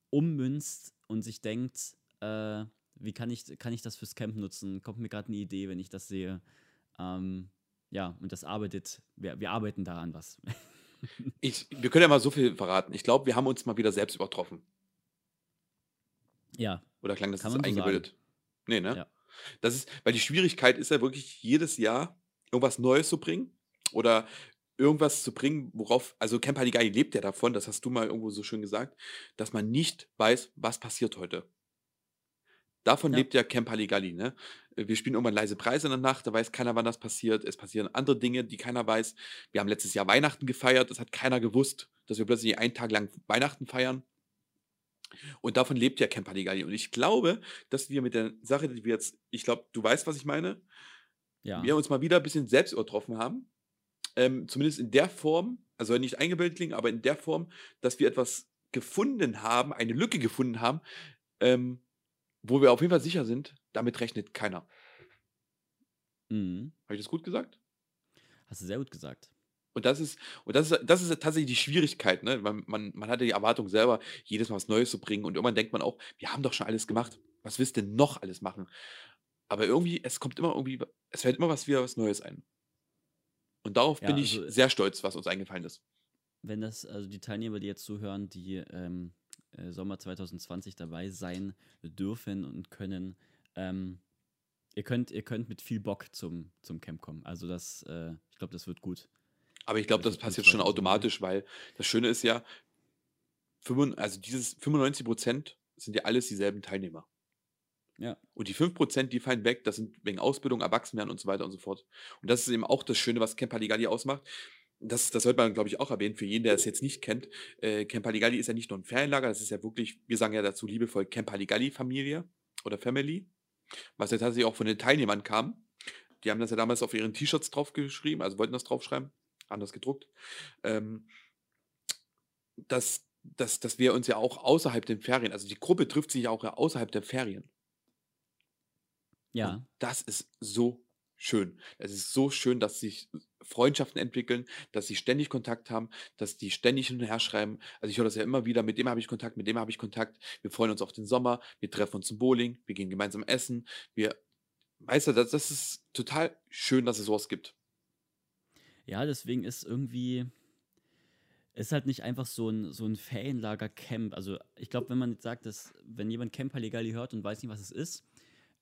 ummünzt und sich denkt, äh, wie kann ich, kann ich das fürs Camp nutzen? Kommt mir gerade eine Idee, wenn ich das sehe. Ähm, ja, und das arbeitet, wir, wir arbeiten da an was. *laughs* Ich, wir können ja mal so viel verraten. Ich glaube, wir haben uns mal wieder selbst übertroffen. ja, Oder klang das jetzt so eingebildet? Nee, ne? Ja. Das ist, weil die Schwierigkeit ist ja wirklich jedes Jahr irgendwas Neues zu bringen oder irgendwas zu bringen, worauf, also Camp Haligai lebt ja davon, das hast du mal irgendwo so schön gesagt, dass man nicht weiß, was passiert heute. Davon Ja. lebt ja Camp Haligali, ne? Wir spielen irgendwann leise Preise in der Nacht, da weiß keiner, wann das passiert. Es passieren andere Dinge, die keiner weiß. Wir haben letztes Jahr Weihnachten gefeiert, das hat keiner gewusst, dass wir plötzlich einen Tag lang Weihnachten feiern. Und davon lebt ja Camp Haligali. Und ich glaube, dass wir mit der Sache, die wir jetzt, ich glaube, du weißt, was ich meine, ja. wir uns mal wieder ein bisschen selbst übertroffen haben. Ähm, zumindest in der Form, also nicht eingebildet klingen, aber in der Form, dass wir etwas gefunden haben, eine Lücke gefunden haben, ähm, wo wir auf jeden Fall sicher sind, damit rechnet keiner. Mhm. Habe ich das gut gesagt? Hast du sehr gut gesagt. Und das ist, und das ist, das ist tatsächlich die Schwierigkeit, ne? Man, man, man hatte die Erwartung selber, jedes Mal was Neues zu bringen und irgendwann denkt man auch, wir haben doch schon alles gemacht. Was willst du denn noch alles machen? Aber irgendwie, es kommt immer irgendwie, es fällt immer was wieder was Neues ein. Und darauf Ja, bin ich also- sehr stolz, was uns eingefallen ist. Wenn das, also die Teilnehmer, die jetzt zuhören, die ähm, äh, Sommer 2020 dabei sein dürfen und können, ähm, ihr könnt, ihr könnt mit viel Bock zum, zum Camp kommen. Also das, äh, ich glaube, das wird gut. Aber ich glaube, Das das passiert schon automatisch, weil das Schöne ist ja, 95, also dieses 95 Prozent sind ja alles dieselben Teilnehmer. Ja. Und die 5 Prozent, die fallen weg, das sind wegen Ausbildung, Erwachsenwerden und so weiter und so fort. Und das ist eben auch das Schöne, was Camp Haligali ausmacht. Das, das sollte man, glaube ich, auch erwähnen, für jeden, der es jetzt nicht kennt. Äh, Camp Haligali ist ja nicht nur ein Ferienlager, das ist ja wirklich, wir sagen ja dazu liebevoll Camp Haligali-Familie oder Family, was ja tatsächlich auch von den Teilnehmern kam. Die haben das ja damals auf ihren T-Shirts draufgeschrieben, also wollten das draufschreiben, das gedruckt. Ähm, dass, dass, dass wir uns ja auch außerhalb der Ferien, also die Gruppe trifft sich ja auch außerhalb der Ferien. Ja, Und das ist so schön. Es ist so schön, dass sich Freundschaften entwickeln, dass sie ständig Kontakt haben, dass die ständig hin und her schreiben. Also ich höre das ja immer wieder, mit dem habe ich Kontakt, mit dem habe ich Kontakt. Wir freuen uns auf den Sommer, wir treffen uns zum Bowling, wir gehen gemeinsam essen. Wir, weißt du, das, das ist total schön, dass es sowas gibt. ja, deswegen ist irgendwie, ist halt nicht einfach so ein, so ein Ferienlager-Camp. Also ich glaube, wenn man jetzt sagt, dass, wenn jemand Camp Haligali hört und weiß nicht, was es ist,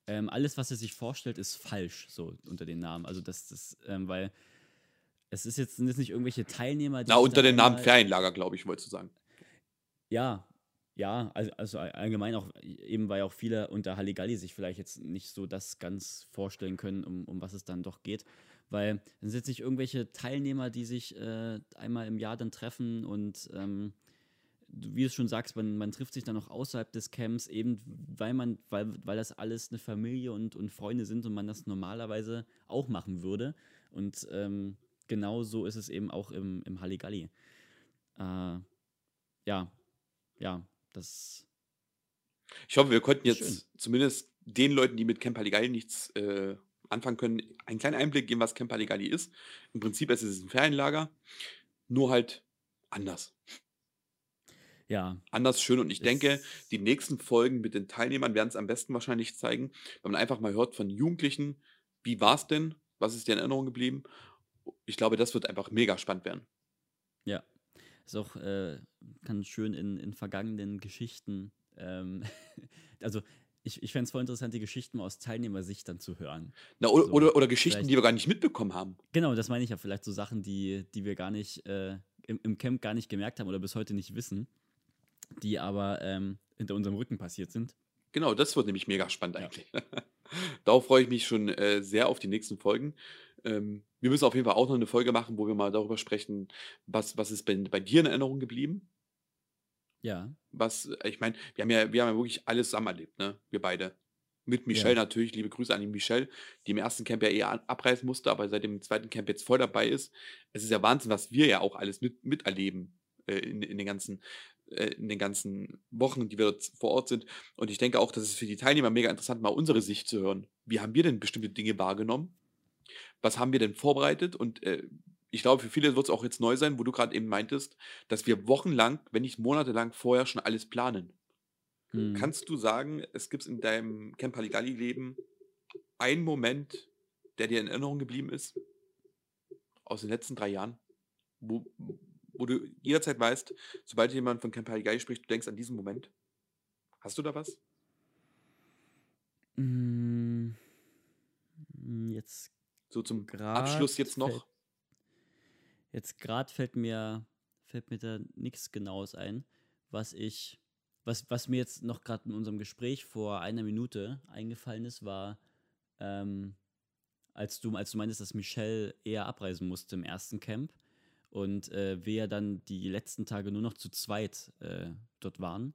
ähm, alles, was er sich vorstellt, ist falsch, so unter den Namen. Also das, das ähm, weil es ist jetzt, sind jetzt nicht irgendwelche Teilnehmer, die Na, unter dem Namen Ferienlager, glaube ich, wolltest du sagen. Ja, ja, also, also all- allgemein auch, eben weil auch viele unter Halligalli sich vielleicht jetzt nicht so das ganz vorstellen können, um, um was es dann doch geht. Weil es sind jetzt nicht irgendwelche Teilnehmer, die sich äh, einmal im Jahr dann treffen und ähm, wie du schon sagst, man, man trifft sich dann noch außerhalb des Camps, eben weil man, weil, weil das alles eine Familie und, und Freunde sind und man das normalerweise auch machen würde. Und ähm, genau so ist es eben auch im, im Halligalli. Äh, ja, ja, das. Ich hoffe, wir konnten jetzt zumindest den Leuten, die mit Camp Haligali nichts äh, anfangen können, einen kleinen Einblick geben, was Camp Haligali ist. Im Prinzip ist es ein Ferienlager, nur halt anders. Ja, Anders schön und ich denke, die nächsten Folgen mit den Teilnehmern werden es am besten wahrscheinlich zeigen, wenn man einfach mal hört von Jugendlichen, wie war es denn, was ist dir in Erinnerung geblieben. Ich glaube, das wird einfach mega spannend werden. Ja. Ist auch, äh, kann schön in, in vergangenen Geschichten, ähm, *laughs* also ich, ich fände es voll interessant, die Geschichten mal aus Teilnehmersicht dann zu hören. Na, oder, So, oder, oder Geschichten, die wir gar nicht mitbekommen haben. Genau, das meine ich ja, vielleicht so Sachen, die, die wir gar nicht äh, im, im Camp gar nicht gemerkt haben oder bis heute nicht wissen, die aber ähm, hinter unserem Rücken passiert sind. Genau, das wird nämlich mega spannend Ja. eigentlich. *laughs* Darauf freue ich mich schon äh, sehr auf die nächsten Folgen. Ähm, wir müssen auf jeden Fall auch noch eine Folge machen, wo wir mal darüber sprechen, was, was ist bei, bei dir in Erinnerung geblieben. Ja, Was, äh, ich meine, wir haben ja, wir haben ja wirklich alles zusammen erlebt, ne? Wir beide. Mit Michelle ja, natürlich, liebe Grüße an die Michelle, die im ersten Camp ja eher abreisen musste, aber seit dem zweiten Camp jetzt voll dabei ist. Es ist ja Wahnsinn, was wir ja auch alles mit, miterleben äh, in, in, den ganzen, in den ganzen Wochen, die wir dort vor Ort sind. Und ich denke auch, das ist für die Teilnehmer mega interessant, mal unsere Sicht zu hören. Wie haben wir denn bestimmte Dinge wahrgenommen? Was haben wir denn vorbereitet? Und äh, ich glaube, für viele wird es auch jetzt neu sein, wo du gerade eben meintest, dass wir wochenlang, wenn nicht monatelang vorher schon alles planen. hm. Kannst du sagen, es gibt in deinem Camp Halligalli-Leben einen Moment, der dir in Erinnerung geblieben ist? Aus den letzten drei Jahren? Wo, wo du jederzeit weißt, sobald jemand von Camp Halligalli spricht, du denkst an diesen Moment. Hast du da was? Mm, mm, Jetzt So zum Abschluss jetzt fällt, noch? jetzt gerade fällt mir, fällt mir da nichts Genaues ein, was ich, was, was mir jetzt noch gerade in unserem Gespräch vor einer Minute eingefallen ist, war, ähm, als du, als du meintest, dass Michelle eher abreisen musste im ersten Camp und äh, wir ja dann die letzten Tage nur noch zu zweit äh, dort waren.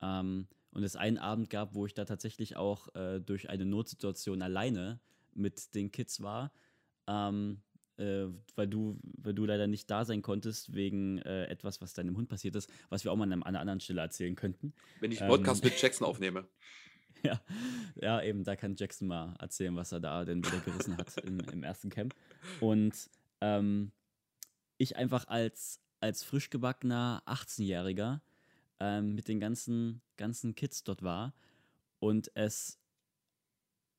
Ähm, und es einen Abend gab, wo ich da tatsächlich auch äh, durch eine Notsituation alleine mit den Kids war, ähm, äh, weil, du, weil du leider nicht da sein konntest wegen äh, etwas, was deinem Hund passiert ist, was wir auch mal an, einem, an einer anderen Stelle erzählen könnten. Wenn ich einen Ähm, Podcast mit *laughs* Jackson aufnehme. ja, ja, eben, da kann Jackson mal erzählen, was er da denn wieder gerissen hat im, im ersten Camp. Und ähm, ich einfach als, als frisch gebackener 18-Jähriger ähm, mit den ganzen, ganzen Kids dort war und es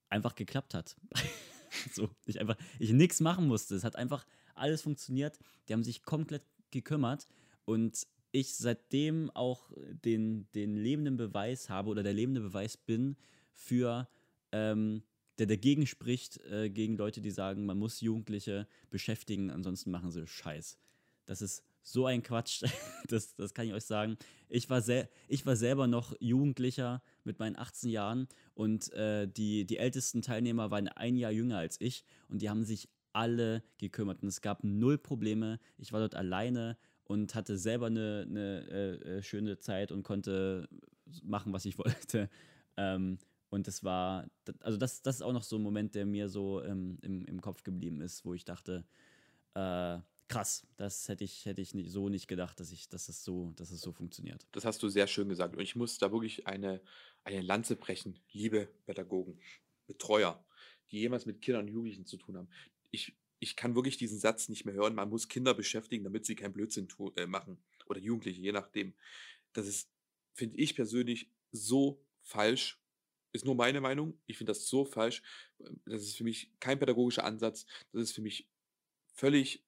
einfach geklappt hat. *laughs* so, ich einfach, ich nichts machen musste. Es hat einfach alles funktioniert. Die haben sich komplett gekümmert und ich seitdem auch den, den lebenden Beweis habe oder der lebende Beweis bin für, ähm, der dagegen spricht, äh, gegen Leute, die sagen, man muss Jugendliche beschäftigen, ansonsten machen sie Scheiß. Das ist so ein Quatsch, *laughs* das, das kann ich euch sagen. Ich war, sel ich war selber noch Jugendlicher mit meinen 18 Jahren und äh, die, die ältesten Teilnehmer waren ein Jahr jünger als ich und die haben sich alle gekümmert und es gab null Probleme. Ich war dort alleine und hatte selber eine, eine äh, äh, schöne Zeit und konnte machen, was ich *laughs* wollte. Ähm, und das war, also das, das ist auch noch so ein Moment, der mir so ähm, im, im Kopf geblieben ist, wo ich dachte, äh, krass, das hätte ich, hätte ich nicht, so nicht gedacht, dass ich, dass es so, dass es so funktioniert. Das hast du sehr schön gesagt. Und ich muss da wirklich eine, eine Lanze brechen, liebe Pädagogen, Betreuer, die jemals mit Kindern und Jugendlichen zu tun haben. Ich, ich kann wirklich diesen Satz nicht mehr hören. Man muss Kinder beschäftigen, damit sie keinen Blödsinn tu, äh, machen. Oder Jugendliche, je nachdem. Das ist, finde ich persönlich, so falsch. Ist nur meine Meinung. Ich finde das so falsch. Das ist für mich kein pädagogischer Ansatz. Das ist für mich völlig,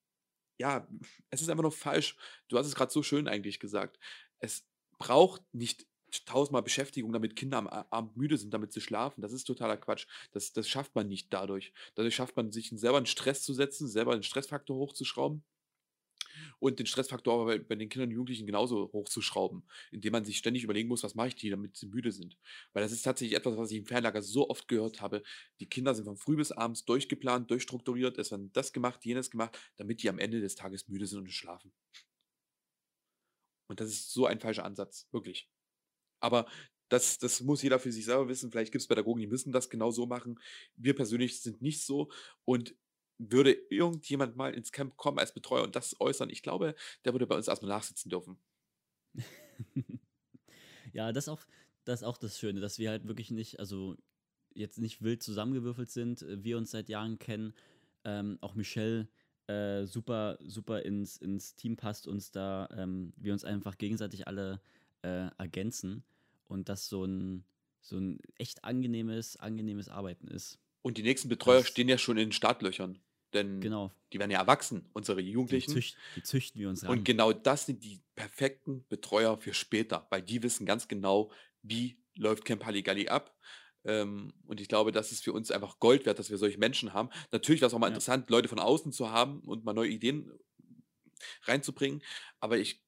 ja, es ist einfach nur falsch. Du hast es gerade so schön eigentlich gesagt. Es braucht nicht tausendmal Beschäftigung, damit Kinder am Abend müde sind, damit sie schlafen. Das ist totaler Quatsch. Das, das schafft man nicht dadurch. Dadurch schafft man sich selber einen Stress zu setzen, selber einen Stressfaktor hochzuschrauben und den Stressfaktor aber bei, bei den Kindern und Jugendlichen genauso hochzuschrauben, indem man sich ständig überlegen muss, was mache ich die, damit sie müde sind. Weil das ist tatsächlich etwas, was ich im Fernlager so oft gehört habe. Die Kinder sind von früh bis abends durchgeplant, durchstrukturiert, es wird das gemacht, jenes gemacht, damit die am Ende des Tages müde sind und schlafen. Und das ist so ein falscher Ansatz, wirklich. Aber das, das muss jeder für sich selber wissen. Vielleicht gibt es Pädagogen, die müssen das genau so machen. Wir persönlich sind nicht so. Und würde irgendjemand mal ins Camp kommen als Betreuer und das äußern, ich glaube, der würde bei uns erstmal nachsitzen dürfen. *laughs* ja, das auch, das ist auch das Schöne, dass wir halt wirklich nicht, also jetzt nicht wild zusammengewürfelt sind, äh, wir uns seit Jahren kennen, ähm, auch Michelle äh, super, super ins, ins Team passt, uns da, ähm, wir uns einfach gegenseitig alle äh, ergänzen und das so ein, so ein echt angenehmes, angenehmes Arbeiten ist. Und die nächsten Betreuer Das- stehen ja schon in den Startlöchern. Denn Genau, die werden ja erwachsen, unsere die, Jugendlichen. zücht, die züchten wir uns ran. Und genau das sind die perfekten Betreuer für später, weil die wissen ganz genau, wie läuft Camp Halligalli ab. Ähm, und ich glaube, das ist für uns einfach Gold wert, dass wir solche Menschen haben. Natürlich wäre es auch mal Ja. interessant, Leute von außen zu haben und mal neue Ideen reinzubringen. Aber ich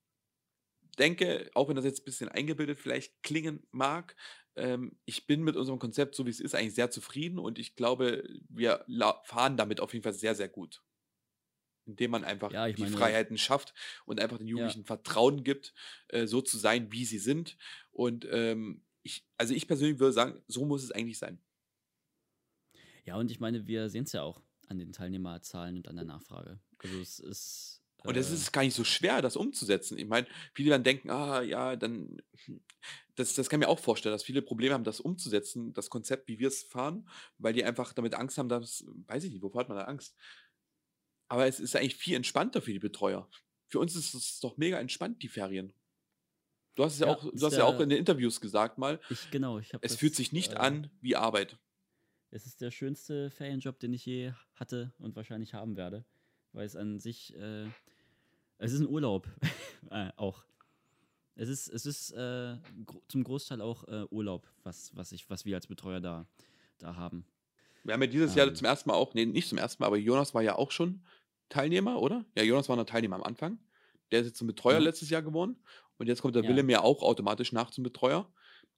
denke, auch wenn das jetzt ein bisschen eingebildet vielleicht klingen mag, ähm, ich bin mit unserem Konzept, so wie es ist, eigentlich sehr zufrieden und ich glaube, wir fahren damit auf jeden Fall sehr, sehr gut. Indem man einfach Ja, die meine, Freiheiten schafft und einfach den ja. Jugendlichen Vertrauen gibt, äh, so zu sein, wie sie sind. Und ähm, ich, also ich persönlich würde sagen, so muss es eigentlich sein. Ja, und ich meine, wir sehen es ja auch an den Teilnehmerzahlen und an der Nachfrage. Also es ist, Und es äh, ist gar nicht so schwer, das umzusetzen. Ich meine, viele dann denken, ah ja, dann, das, das kann ich mir auch vorstellen, dass viele Probleme haben, das umzusetzen, das Konzept, wie wir es fahren, weil die einfach damit Angst haben, dass, weiß ich nicht, wovor hat man da Angst? Aber es ist eigentlich viel entspannter für die Betreuer. Für uns ist es doch mega entspannt, die Ferien. Du hast es ja ja, auch, du hast ja auch in den Interviews gesagt mal, ich, genau, ich habe es fühlt das, sich nicht äh, an wie Arbeit. es ist der schönste Ferienjob, den ich je hatte und wahrscheinlich haben werde, weil es an sich, äh, es ist ein Urlaub, *laughs* äh, auch. Es ist, es ist äh, gro zum Großteil auch äh, Urlaub, was, was, ich, was wir als Betreuer da, da haben. Wir haben ja dieses Jahr Ähm, zum ersten Mal auch, nee, nicht zum ersten Mal, aber Jonas war ja auch schon Teilnehmer, oder? Ja, Jonas war noch Teilnehmer am Anfang. Der ist jetzt zum Betreuer mhm. letztes Jahr geworden. Und jetzt kommt der Ja, Willem ja auch automatisch nach zum Betreuer.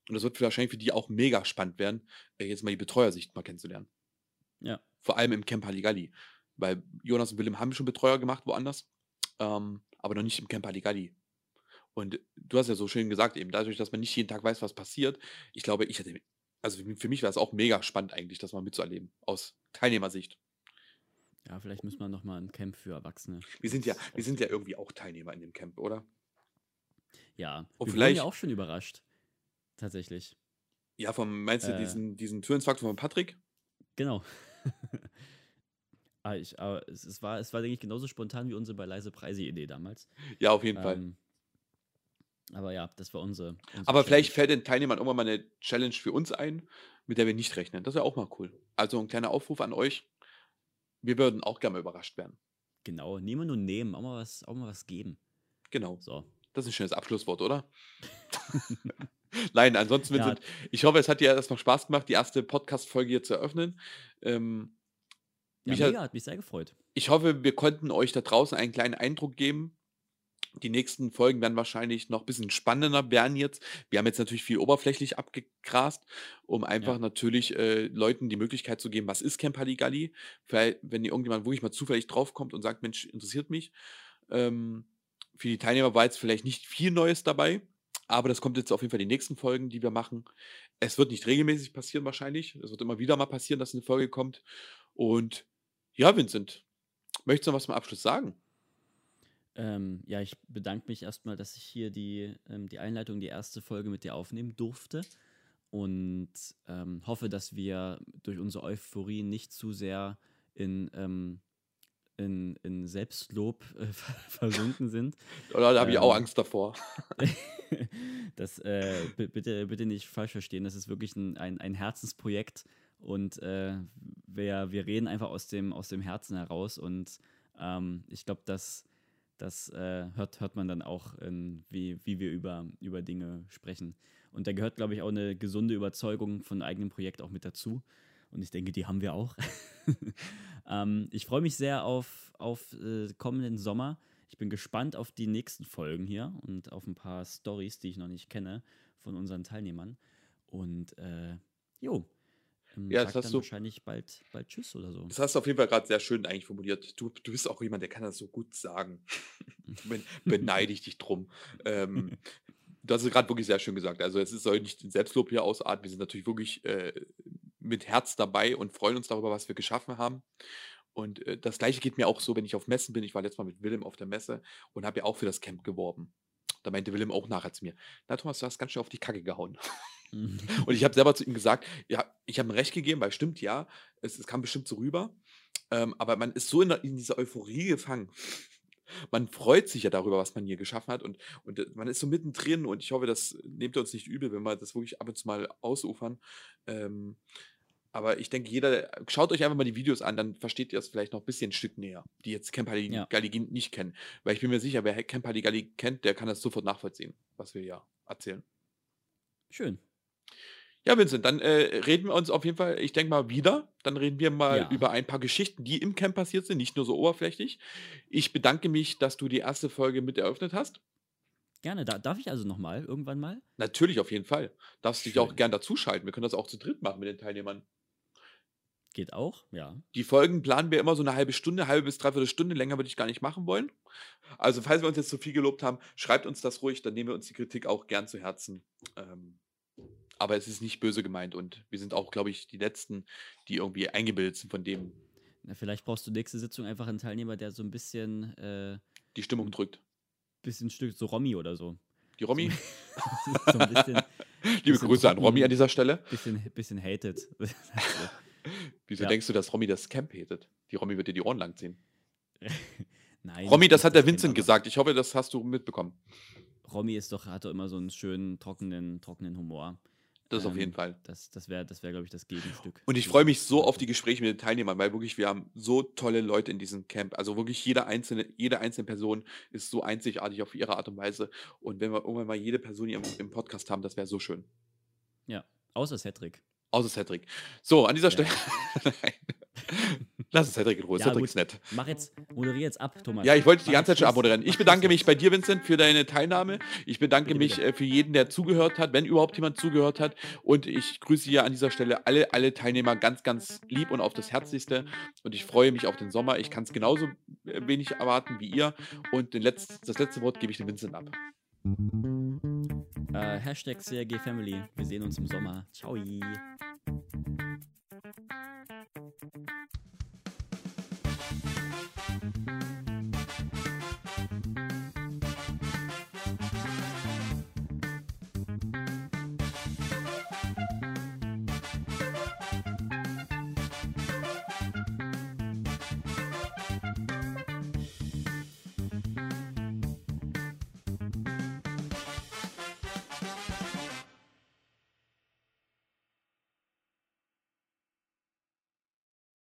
Und das wird wahrscheinlich für die auch mega spannend werden, äh, jetzt mal die Betreuersicht mal kennenzulernen. ja, Vor allem im Camp Halligalli. Weil Jonas und Willem haben schon Betreuer gemacht woanders, ähm, aber noch nicht im Camp Halligalli. Und du hast ja so schön gesagt, eben dadurch, dass man nicht jeden Tag weiß, was passiert, ich glaube, ich hätte, also für mich war es auch mega spannend eigentlich, das mal mitzuerleben, aus Teilnehmersicht. ja, vielleicht müssen wir nochmal ein Camp für Erwachsene Wir sind ja, wir sind ja irgendwie auch Teilnehmer in dem Camp, oder? Ja, Und wir wurden ja vielleicht, auch schon überrascht, tatsächlich. ja, vom, meinst du Äh, diesen, diesen Führungsfaktor von Patrick? genau. *laughs* Ah, ich, aber es, es war, es war, denke ich, genauso spontan wie unsere bei leise Preise-Idee damals. Ja, auf jeden Fall. Ähm, aber ja, das war unsere, unsere Aber vielleicht Challenge. fällt den Teilnehmern irgendwann mal eine Challenge für uns ein, mit der wir nicht rechnen. Das wäre auch mal cool. Also ein kleiner Aufruf an euch. Wir würden auch gerne mal überrascht werden. Genau, nehmen und nehmen, auch mal was, auch mal was geben. Genau. So. Das ist ein schönes Abschlusswort, oder? *laughs* *laughs* Nein, ansonsten, Ja, Vincent, ich hoffe, es hat dir erstmal Spaß gemacht, die erste Podcast-Folge hier zu eröffnen. Ähm, ja, mich hat, mega, hat mich sehr gefreut. ich hoffe, wir konnten euch da draußen einen kleinen Eindruck geben. Die nächsten Folgen werden wahrscheinlich noch ein bisschen spannender werden jetzt. Wir haben jetzt natürlich viel oberflächlich abgegrast, um einfach Ja, natürlich äh, Leuten die Möglichkeit zu geben, was ist Camp Halligalli? Vielleicht, wenn irgendjemand wirklich mal zufällig draufkommt und sagt, Mensch, interessiert mich. Ähm, für die Teilnehmer war jetzt vielleicht nicht viel Neues dabei, aber das kommt jetzt auf jeden Fall die nächsten Folgen, die wir machen. Es wird nicht regelmäßig passieren wahrscheinlich. Es wird immer wieder mal passieren, dass eine Folge kommt. Und ja, Vincent, möchtest du noch was zum Abschluss sagen? ähm, ja, ich bedanke mich erstmal, dass ich hier die, ähm, die Einleitung, die erste Folge mit dir aufnehmen durfte und ähm, hoffe, dass wir durch unsere Euphorie nicht zu sehr in, ähm, in, in Selbstlob äh, *laughs* versunken sind. *laughs* Oder da habe ich auch Ähm, Angst davor. *laughs* das äh, bi- bitte, bitte nicht falsch verstehen. Das ist wirklich ein, ein, ein Herzensprojekt und äh, wir, wir reden einfach aus dem, aus dem Herzen heraus und ähm, ich glaube, das, das äh, hört, hört man dann auch, in, wie, wie wir über, über Dinge sprechen. Und da gehört, glaube ich, auch eine gesunde Überzeugung von eigenem Projekt auch mit dazu. Und ich denke, die haben wir auch. *laughs* ähm, ich freue mich sehr auf, auf äh, kommenden Sommer. Ich bin gespannt auf die nächsten Folgen hier und auf ein paar Stories, die ich noch nicht kenne von unseren Teilnehmern. Und äh, jo, Ja, das hast du, wahrscheinlich bald, bald Tschüss oder so. das hast du auf jeden Fall gerade sehr schön eigentlich formuliert. Du, du bist auch jemand, der kann das so gut sagen. *laughs* Ben, beneide ich dich drum. Ähm, du hast es gerade wirklich sehr schön gesagt. Also es ist- soll nicht in Selbstlob hier ausarten. Wir sind natürlich wirklich äh, mit Herz dabei und freuen uns darüber, was wir geschaffen haben. Und äh, das gleiche geht mir auch so, wenn ich auf Messen bin. Ich war letztes Mal mit Willem auf der Messe und habe ja auch für das Camp geworben. Da meinte Willem auch nachher zu mir, na Thomas, du hast ganz schön auf die Kacke gehauen. *laughs* Und ich habe selber zu ihm gesagt, ja, ich habe ihm recht gegeben, weil stimmt ja, es, es kam bestimmt so rüber. Ähm, aber man ist so in, der, in dieser Euphorie gefangen. Man freut sich ja darüber, was man hier geschaffen hat und, und äh, man ist so mittendrin und ich hoffe, das nehmt ihr uns nicht übel, wenn wir das wirklich ab und zu mal ausufern. Ähm, aber ich denke, jeder, schaut euch einfach mal die Videos an, dann versteht ihr es vielleicht noch ein bisschen ein Stück näher, die jetzt Camp ja, Halligalli nicht kennen. Weil ich bin mir sicher, wer Camp Halligalli kennt, der kann das sofort nachvollziehen, was wir hier erzählen. schön. Ja, Vincent, dann äh, reden wir uns auf jeden Fall, ich denke mal, wieder. Dann reden wir mal Ja. über ein paar Geschichten, die im Camp passiert sind, nicht nur so oberflächlich. Ich bedanke mich, dass du die erste Folge mit eröffnet hast. Gerne. Da, darf ich also nochmal irgendwann mal? Natürlich, auf jeden Fall. Darfst dich auch Schön. gern dazuschalten. Wir können das auch zu dritt machen mit den Teilnehmern. Geht auch? Ja. Die Folgen planen wir immer so eine halbe Stunde, halbe bis dreiviertel Stunde. Länger würde ich gar nicht machen wollen. Also, falls wir uns jetzt zu viel gelobt haben, schreibt uns das ruhig, dann nehmen wir uns die Kritik auch gern zu Herzen. Ähm, aber es ist nicht böse gemeint und wir sind auch, glaube ich, die Letzten, die irgendwie eingebildet sind von dem, Na, vielleicht brauchst du nächste Sitzung einfach einen Teilnehmer, der so ein bisschen, äh, die Stimmung drückt. bisschen Stück, so Romy oder so. Die Romy, so ein *laughs* bisschen, *laughs* liebe Grüße an trocken. Romy an dieser Stelle. bisschen, bisschen hated. *laughs* Also, Wieso Ja. denkst du, dass Romy das Camp hatet? Die Romy wird dir die Ohren lang ziehen. Nein. Romy, das hat der kennt Vincent gesagt. Ich hoffe, das hast du mitbekommen. Romy ist doch, hat doch immer so einen schönen, trockenen, trockenen Humor. Das auf Ähm, jeden Fall. Das, das wäre, das wär, glaube ich, das Gegenstück. Und ich freue mich so auf die Gespräche mit den Teilnehmern, weil wirklich wir haben so tolle Leute in diesem Camp. Also wirklich jede einzelne, jede einzelne Person ist so einzigartig auf ihre Art und Weise. Und wenn wir irgendwann mal jede Person hier im, im Podcast haben, das wäre so schön. Ja, außer Cedric. Außer Cedric. So, an dieser. Stelle. *laughs* Lass es Cedric in Ruhe. Ja, Cedric gut. ist nett. Mach jetzt, moderiere jetzt ab, Thomas. Ja, ich wollte die Mach ganze Zeit schon abmoderieren. Ich bedanke mich bei dir, Vincent, für deine Teilnahme. Ich bedanke Bitte, mich bitte. äh, für jeden, der zugehört hat, wenn überhaupt jemand zugehört hat. Und ich grüße hier an dieser Stelle alle, alle Teilnehmer ganz, ganz lieb und auf das Herzlichste. Und ich freue mich auf den Sommer. Ich kann es genauso äh, wenig erwarten wie ihr. Und Letz-, das letzte Wort gebe ich dem Vincent ab. Äh, Hashtag CRG Family. Wir sehen uns im Sommer. Ciao.